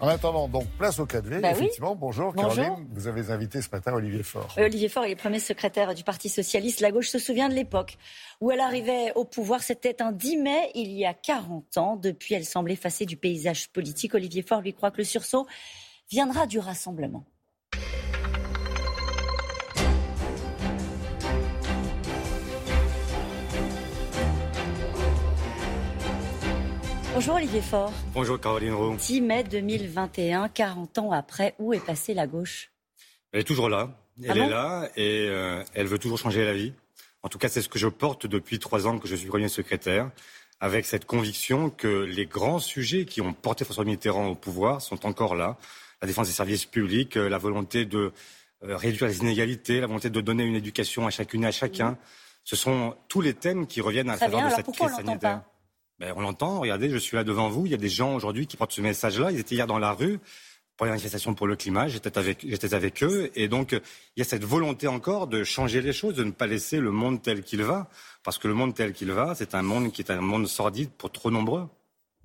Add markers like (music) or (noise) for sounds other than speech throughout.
En attendant, donc, place au 4V. Bah effectivement, bonjour, Caroline. Vous avez invité ce matin Olivier Faure. Olivier Faure est le premier secrétaire du Parti Socialiste. La gauche se souvient de l'époque où elle arrivait au pouvoir. C'était un 10 mai, il y a 40 ans. Depuis, elle semble effacée du paysage politique. Olivier Faure lui croit que le sursaut viendra du rassemblement. Bonjour Olivier Faure. Bonjour Caroline Roux. 10 mai 2021, 40 ans après, où est passée la gauche? Elle est toujours là. Elle ah est là et euh, elle veut toujours changer la vie. En tout cas, c'est ce que je porte depuis trois ans que je suis premier secrétaire, avec cette conviction que les grands sujets qui ont porté François Mitterrand au pouvoir sont encore là. La défense des services publics, euh, la volonté de euh, réduire les inégalités, la volonté de donner une éducation à chacune et à chacun. Ce sont tous les thèmes qui reviennent à travers de cette crise sanitaire. Ben, on l'entend, regardez, je suis là devant vous, il y a des gens aujourd'hui qui portent ce message-là, ils étaient hier dans la rue pour les manifestations pour le climat, j'étais avec, eux, et donc il y a cette volonté encore de changer les choses, de ne pas laisser le monde tel qu'il va, parce que le monde tel qu'il va, c'est un monde qui est un monde sordide pour trop nombreux.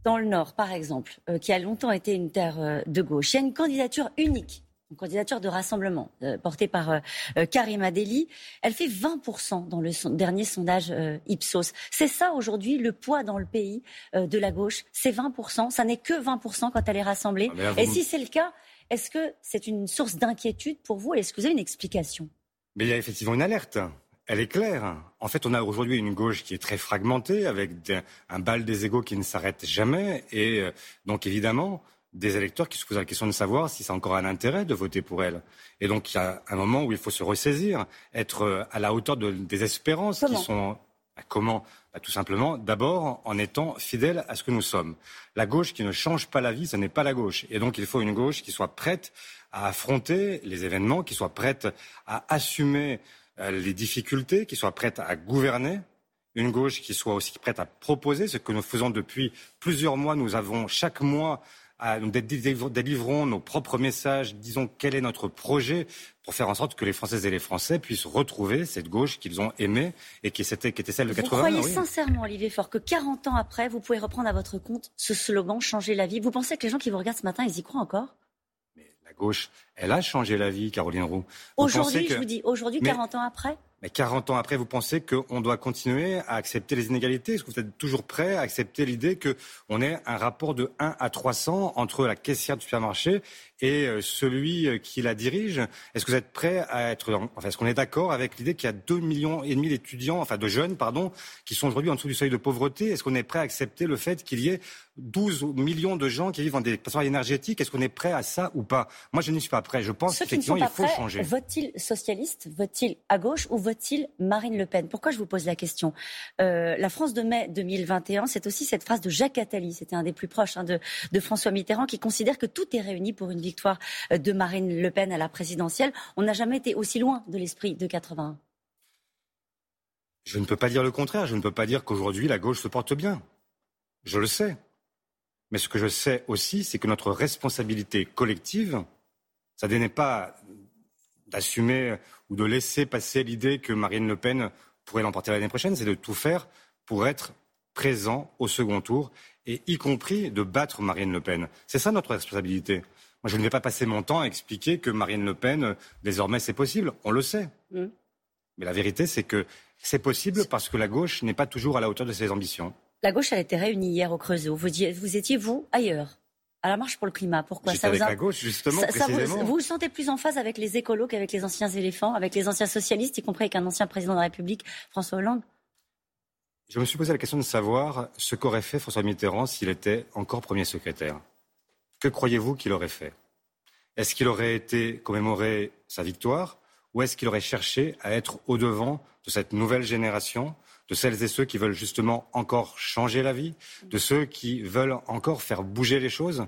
Dans le Nord, par exemple, euh, qui a longtemps été une terre euh, de gauche, il y a une candidature unique une candidature de rassemblement euh, portée par euh, euh, Karima Deli. Elle fait 20% dans le dernier sondage Ipsos. C'est ça aujourd'hui le poids dans le pays de la gauche. C'est 20%. Ça n'est que 20% quand elle est rassemblée. Ah, Et si c'est le cas, est-ce que c'est une source d'inquiétude pour vous? Est-ce que vous avez une explication? Mais il y a effectivement une alerte. Elle est claire. En fait, on a aujourd'hui une gauche qui est très fragmentée, avec un bal des égaux qui ne s'arrête jamais. Et donc, évidemment, des électeurs qui se posent la question de savoir si c'est encore un intérêt de voter pour elle. Et donc il y a un moment où il faut se ressaisir, être euh, à la hauteur de, des espérances qui sont... Bah, comment? Bah, Tout simplement, d'abord en étant fidèle à ce que nous sommes. La gauche qui ne change pas la vie, ce n'est pas la gauche. Et donc il faut une gauche qui soit prête à affronter les événements, qui soit prête à assumer euh, les difficultés, qui soit prête à gouverner, une gauche qui soit aussi prête à proposer ce que nous faisons depuis plusieurs mois. Nous avons chaque mois nous délivrons nos propres messages, disons quel est notre projet pour faire en sorte que les Françaises et les Français puissent retrouver cette gauche qu'ils ont aimée et qui, était, qui était celle de 80 Vous croyez sincèrement, Olivier Faure, que 40 ans après, vous pouvez reprendre à votre compte ce slogan « Changer la vie » Vous pensez que les gens qui vous regardent ce matin, ils y croient encore? Mais la gauche, elle a changé la vie, Caroline Roux. Aujourd'hui, je vous dis, aujourd'hui, 40 ans après? Mais 40 ans après, vous pensez qu'on doit continuer à accepter les inégalités? Est-ce que vous êtes toujours prêt à accepter l'idée qu'on ait un rapport de 1 à 300 entre la caissière du supermarché et euh, celui euh, qui la dirige? Est-ce que vous êtes prêt à être... Enfin, est-ce qu'on est d'accord avec l'idée qu'il y a 2 millions et demi d'étudiants, enfin de jeunes, pardon, qui sont aujourd'hui en dessous du seuil de pauvreté? Est-ce qu'on est prêt à accepter le fait qu'il y ait 12 millions de gens qui vivent dans des passoires énergétiques? Est-ce qu'on est prêt à ça ou pas? Moi, je n'y suis pas prêt. Je pense qu'effectivement, il faut changer. Vote-t-il socialiste Vote-t-il à gauche ou vote-t-il Marine Le Pen? Pourquoi je vous pose la question? Euh, La France de mai 2021, c'est aussi cette phrase de Jacques Attali, c'était un des plus proches hein, de, de François Mitterrand, qui considère que tout est réuni pour une victoire euh, de Marine Le Pen à la présidentielle. On n'a jamais été aussi loin de l'esprit de 81. Je ne peux pas dire le contraire. Je ne peux pas dire qu'aujourd'hui la gauche se porte bien. Je le sais. Mais ce que je sais aussi, c'est que notre responsabilité collective, ça n'est pas d'assumer ou de laisser passer l'idée que Marine Le Pen pourrait l'emporter l'année prochaine, c'est de tout faire pour être présent au second tour et y compris de battre Marine Le Pen. C'est ça notre responsabilité. Moi, je ne vais pas passer mon temps à expliquer que Marine Le Pen, désormais, c'est possible. On le sait. Mm. Mais la vérité, c'est que c'est possible parce que la gauche n'est pas toujours à la hauteur de ses ambitions. La gauche, elle était réunie hier au Creusot. Vous, vous étiez, vous, ailleurs? À la marche pour le climat. Pourquoi ça vous avec la gauche, justement, vous, vous, vous sentez plus en phase avec les écolos qu'avec les anciens éléphants, avec les anciens socialistes, y compris avec un ancien président de la République, François Hollande? Je me suis posé la question de savoir ce qu'aurait fait François Mitterrand s'il était encore premier secrétaire. Que croyez-vous qu'il aurait fait? Est-ce qu'il aurait été commémoré sa victoire ou est-ce qu'il aurait cherché à être au-devant de cette nouvelle génération de celles et ceux qui veulent justement encore changer la vie, de ceux qui veulent encore faire bouger les choses?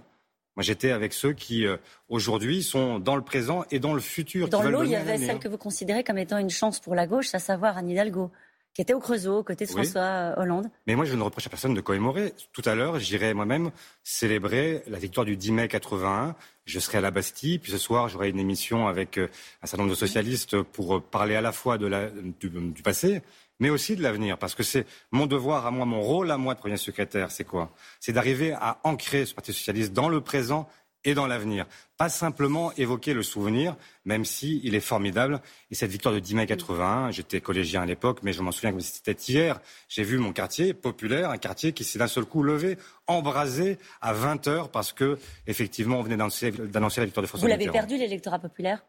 Moi, j'étais avec ceux qui, euh, aujourd'hui, sont dans le présent et dans le futur. Dans l'eau, il y avait celle que vous considérez comme étant une chance pour la gauche, à savoir Anne Hidalgo qui était au Creusot, aux côtés de François euh, Hollande. Mais moi, je ne reproche à personne de commémorer. Tout à l'heure, j'irai moi-même célébrer la victoire du 10 mai 81. Je serai à la Bastille, puis ce soir, j'aurai une émission avec euh, un certain nombre de socialistes pour parler à la fois de la, du, du passé, mais aussi de l'avenir. Parce que c'est mon devoir à moi, mon rôle à moi de premier secrétaire, c'est quoi? C'est d'arriver à ancrer ce Parti socialiste dans le présent et dans l'avenir. Pas simplement évoquer le souvenir, même si il est formidable. Et cette victoire de 10 mai 81, j'étais collégien à l'époque, mais je m'en souviens comme si c'était hier. J'ai vu mon quartier populaire, un quartier qui s'est d'un seul coup levé, embrasé à 20 heures parce que, effectivement, on venait d'annoncer la victoire de François Vous l'avez perdu, l'électorat populaire?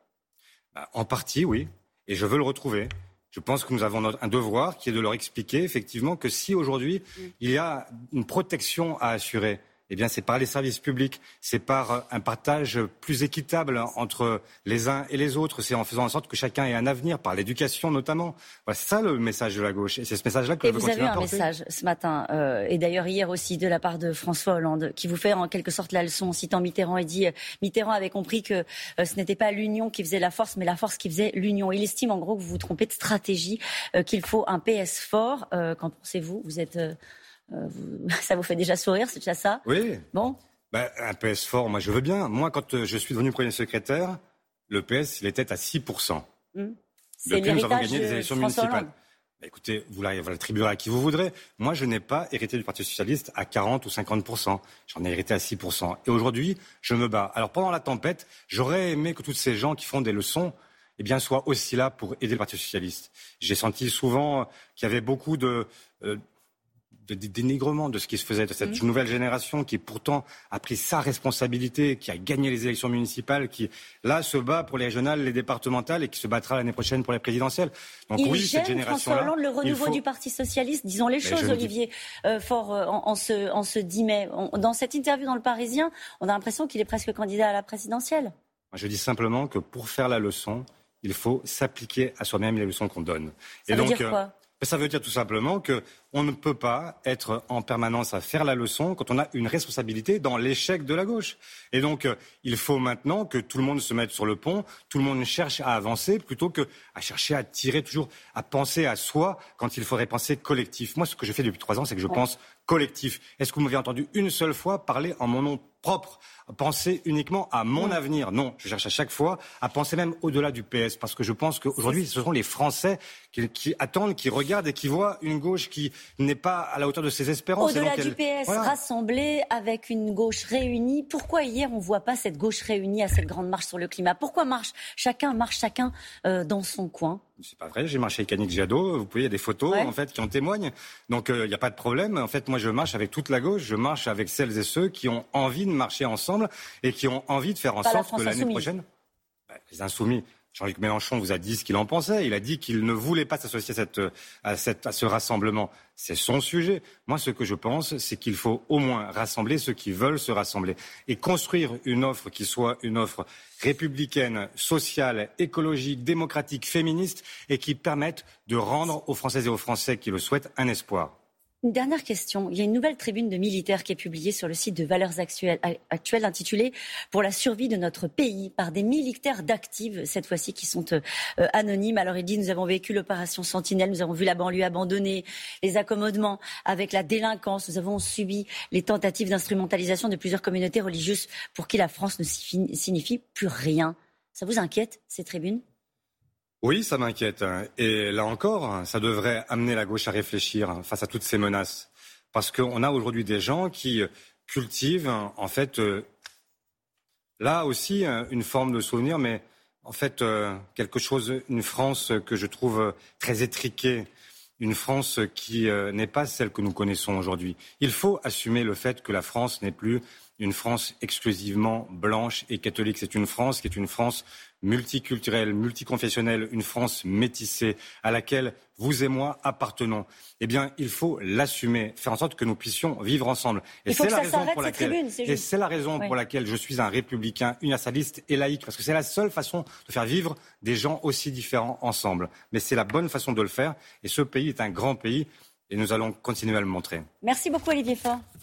Bah, En partie, oui. Et je veux le retrouver. Je pense que nous avons un devoir qui est de leur expliquer effectivement que si aujourd'hui mm. il y a une protection à assurer, eh bien, c'est par les services publics, c'est par un partage plus équitable entre les uns et les autres, c'est en faisant en sorte que chacun ait un avenir, par l'éducation notamment. Voilà, c'est ça le message de la gauche, et c'est ce message-là que et je veux vous avez un message ce matin, euh, et d'ailleurs hier aussi de la part de François Hollande, qui vous fait en quelque sorte la leçon en citant Mitterrand et dit euh, Mitterrand avait compris que euh, ce n'était pas l'union qui faisait la force, mais la force qui faisait l'union. Il estime en gros que vous vous trompez de stratégie, qu'il faut un PS fort. Qu'en pensez-vous? Vous êtes euh, (laughs) ça vous fait déjà sourire, c'est déjà ça? Oui. Bon. Ben, un PS fort, moi je veux bien. Moi, quand euh, je suis devenu premier secrétaire, le PS, il était à 6%. Mmh. Depuis, nous avons gagné des élections municipales. Ben, écoutez, vous l'attribuerez à qui vous voudrez. Moi, je n'ai pas hérité du Parti socialiste à 40 ou 50% J'en ai hérité à 6% Et aujourd'hui, je me bats. Alors, pendant la tempête, j'aurais aimé que tous ces gens qui font des leçons eh bien, soient aussi là pour aider le Parti socialiste. J'ai senti souvent qu'il y avait beaucoup de, euh, de dénigrement de ce qui se faisait de cette mmh. nouvelle génération qui pourtant a pris sa responsabilité, qui a gagné les élections municipales, qui là se bat pour les régionales, les départementales et qui se battra l'année prochaine pour les présidentielles. Donc oui, cette génération François Hollande le renouveau du Parti socialiste. Disons les choses, Olivier euh, Fort, euh, en, ce, en ce 10 mai. dans cette interview dans Le Parisien, on a l'impression qu'il est presque candidat à la présidentielle. Je dis simplement que pour faire la leçon, il faut s'appliquer à soi-même les leçons qu'on donne. Ça et veut donc, dire quoi? Ça veut dire tout simplement qu'on ne peut pas être en permanence à faire la leçon quand on a une responsabilité dans l'échec de la gauche. Et donc, euh, il faut maintenant que tout le monde se mette sur le pont, tout le monde cherche à avancer plutôt que à chercher à tirer toujours, à penser à soi quand il faudrait penser collectif. Moi, ce que je fais depuis trois ans, c'est que je pense collectif. Est-ce que vous m'avez entendu une seule fois parler en mon nom propre penser uniquement à mon avenir. Non, je cherche à chaque fois à penser même au-delà du PS, parce que je pense qu'aujourd'hui, ce sont les Français qui, attendent, qui regardent et qui voient une gauche qui n'est pas à la hauteur de ses espérances. Au-delà du PS, rassemblé avec une gauche réunie. Pourquoi hier on ne voit pas cette gauche réunie à cette grande marche sur le climat? Pourquoi marche chacun marche chacun euh, dans son coin? C'est pas vrai, j'ai marché avec Annick Jadot, vous pouvez, il y a des photos en fait qui en témoignent. Donc euh, il n'y a pas de problème. En fait, moi je marche avec toute la gauche, je marche avec celles et ceux qui ont envie de marcher ensemble et qui ont envie de faire en sorte que l'année prochaine, bah, les insoumis, Jean-Luc Mélenchon vous a dit ce qu'il en pensait. Il a dit qu'il ne voulait pas s'associer à, à, ce rassemblement. C'est son sujet. Moi, ce que je pense, c'est qu'il faut au moins rassembler ceux qui veulent se rassembler et construire une offre qui soit une offre républicaine, sociale, écologique, démocratique, féministe et qui permette de rendre aux Françaises et aux Français qui le souhaitent un espoir. Une dernière question. Il y a une nouvelle tribune de militaires qui est publiée sur le site de Valeurs Actuelles, intitulée Pour la survie de notre pays par des militaires d'actifs, cette fois-ci qui sont euh, anonymes. Alors il dit Nous avons vécu l'opération Sentinelle, nous avons vu la banlieue abandonnée, les accommodements avec la délinquance, nous avons subi les tentatives d'instrumentalisation de plusieurs communautés religieuses pour qui la France ne signifie plus rien. Ça vous inquiète, ces tribunes? Oui, ça m'inquiète. Et là encore, ça devrait amener la gauche à réfléchir face à toutes ces menaces. Parce qu'on a aujourd'hui des gens qui cultivent, en fait, euh, là aussi, une forme de souvenir, mais en fait, euh, quelque chose, une France que je trouve très étriquée, une France qui euh, n'est pas celle que nous connaissons aujourd'hui. Il faut assumer le fait que la France n'est plus une France exclusivement blanche et catholique. C'est une France qui est une France multiculturelle, multiconfessionnelle, une France métissée à laquelle vous et moi appartenons. Eh bien, il faut l'assumer, faire en sorte que nous puissions vivre ensemble. Et c'est la raison pour laquelle, et c'est la raison pour laquelle je suis un républicain universaliste et laïque, parce que c'est la seule façon de faire vivre des gens aussi différents ensemble. Mais c'est la bonne façon de le faire. Et ce pays est un grand pays et nous allons continuer à le montrer. Merci beaucoup, Olivier Faure.